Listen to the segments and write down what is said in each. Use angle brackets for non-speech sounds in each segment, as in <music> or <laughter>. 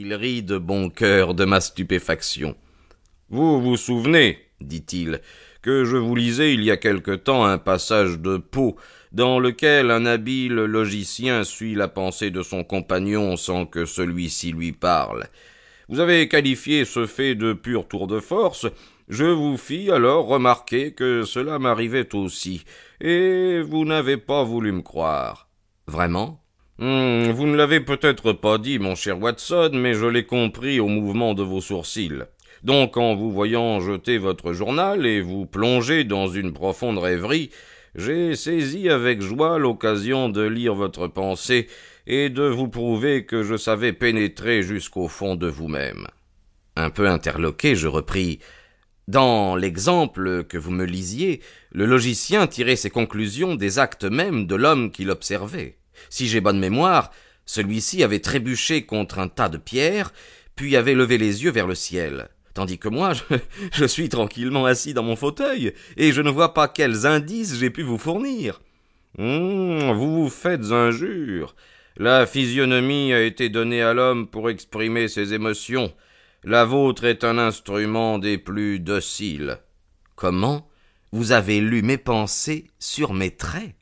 Il rit de bon cœur de ma stupéfaction. Vous vous souvenez, dit-il, que je vous lisais il y a quelque temps un passage de Poe dans lequel un habile logicien suit la pensée de son compagnon sans que celui-ci lui parle. Vous avez qualifié ce fait de pur tour de force, je vous fis alors remarquer que cela m'arrivait aussi, et vous n'avez pas voulu me croire. Vraiment? Hmm, vous ne l'avez peut-être pas dit, mon cher Watson, mais je l'ai compris au mouvement de vos sourcils. Donc, en vous voyant jeter votre journal et vous plonger dans une profonde rêverie, j'ai saisi avec joie l'occasion de lire votre pensée et de vous prouver que je savais pénétrer jusqu'au fond de vous-même. Un peu interloqué, je repris. Dans l'exemple que vous me lisiez, le logicien tirait ses conclusions des actes mêmes de l'homme qui l'observait. Si j'ai bonne mémoire, celui-ci avait trébuché contre un tas de pierres, puis avait levé les yeux vers le ciel tandis que moi, <laughs> je, suis tranquillement assis dans mon fauteuil, et je ne vois pas quels indices j'ai pu vous fournir. Hum, vous vous faites injure. La physionomie a été donnée à l'homme pour exprimer ses émotions. La vôtre est un instrument des plus dociles. Comment Vous avez lu mes pensées sur mes traits?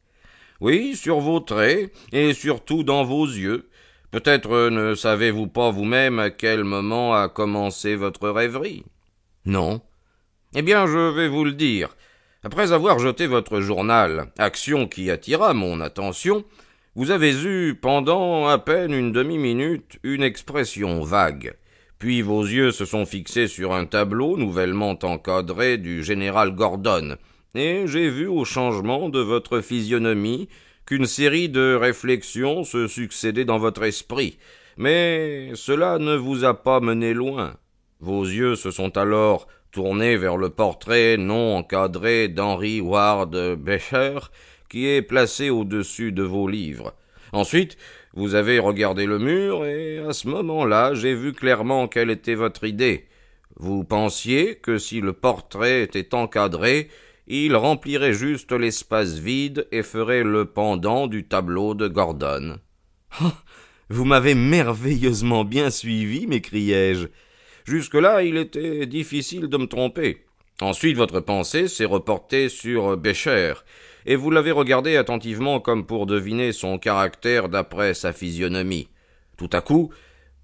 Oui, sur vos traits, et surtout dans vos yeux. Peut-être ne savez-vous pas vous-même à quel moment a commencé votre rêverie? Non. Eh bien, je vais vous le dire. Après avoir jeté votre journal, action qui attira mon attention, vous avez eu, pendant à peine une demi-minute, une expression vague. Puis vos yeux se sont fixés sur un tableau nouvellement encadré du général Gordon, et j'ai vu au changement de votre physionomie qu'une série de réflexions se succédaient dans votre esprit, mais cela ne vous a pas mené loin. Vos yeux se sont alors tournés vers le portrait non encadré d'Henry Ward Beecher, qui est placé au-dessus de vos livres. Ensuite, vous avez regardé le mur, et à ce moment-là, j'ai vu clairement quelle était votre idée. Vous pensiez que si le portrait était encadré, il remplirait juste l'espace vide et ferait le pendant du tableau de Gordon. Oh, vous m'avez merveilleusement bien suivi, m'écriai-je. Jusque-là, il était difficile de me tromper. Ensuite, votre pensée s'est reportée sur Bécher, et vous l'avez regardé attentivement comme pour deviner son caractère d'après sa physionomie. Tout à coup,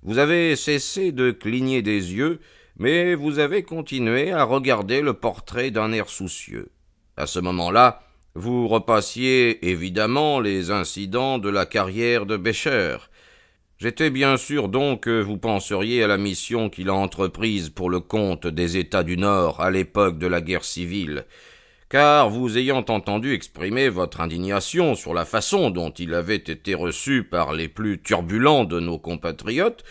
vous avez cessé de cligner des yeux mais vous avez continué à regarder le portrait d'un air soucieux. À ce moment-là, vous repassiez évidemment les incidents de la carrière de Bécher. J'étais bien sûr donc que vous penseriez à la mission qu'il a entreprise pour le compte des États du Nord à l'époque de la guerre civile, car vous ayant entendu exprimer votre indignation sur la façon dont il avait été reçu par les plus turbulents de nos compatriotes,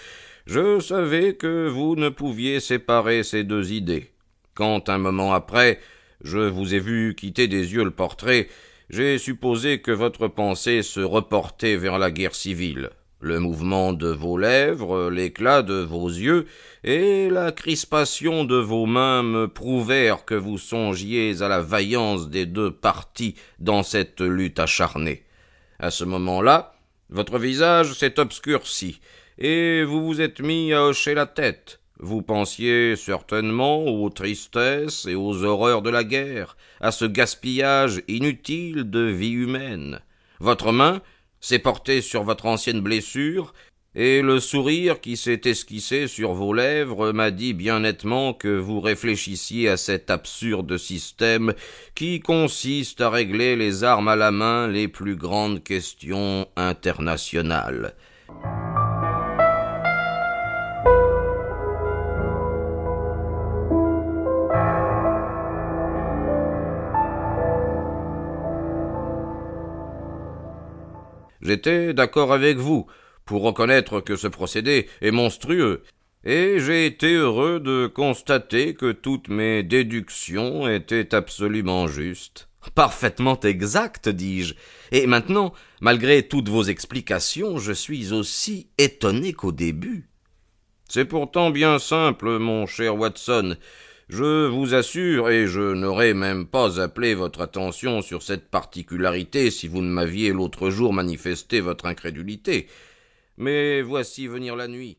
je savais que vous ne pouviez séparer ces deux idées. Quand un moment après je vous ai vu quitter des yeux le portrait, j'ai supposé que votre pensée se reportait vers la guerre civile. Le mouvement de vos lèvres, l'éclat de vos yeux et la crispation de vos mains me prouvèrent que vous songiez à la vaillance des deux partis dans cette lutte acharnée. À ce moment-là, votre visage s'est obscurci, et vous vous êtes mis à hocher la tête. Vous pensiez certainement aux tristesses et aux horreurs de la guerre, à ce gaspillage inutile de vie humaine. Votre main s'est portée sur votre ancienne blessure, et le sourire qui s'est esquissé sur vos lèvres m'a dit bien nettement que vous réfléchissiez à cet absurde système qui consiste à régler les armes à la main les plus grandes questions internationales. J'étais d'accord avec vous, pour reconnaître que ce procédé est monstrueux, et j'ai été heureux de constater que toutes mes déductions étaient absolument justes. Parfaitement exact, dis-je. Et maintenant, malgré toutes vos explications, je suis aussi étonné qu'au début. C'est pourtant bien simple, mon cher Watson. Je vous assure, et je n'aurais même pas appelé votre attention sur cette particularité si vous ne m'aviez l'autre jour manifesté votre incrédulité. Mais voici venir la nuit.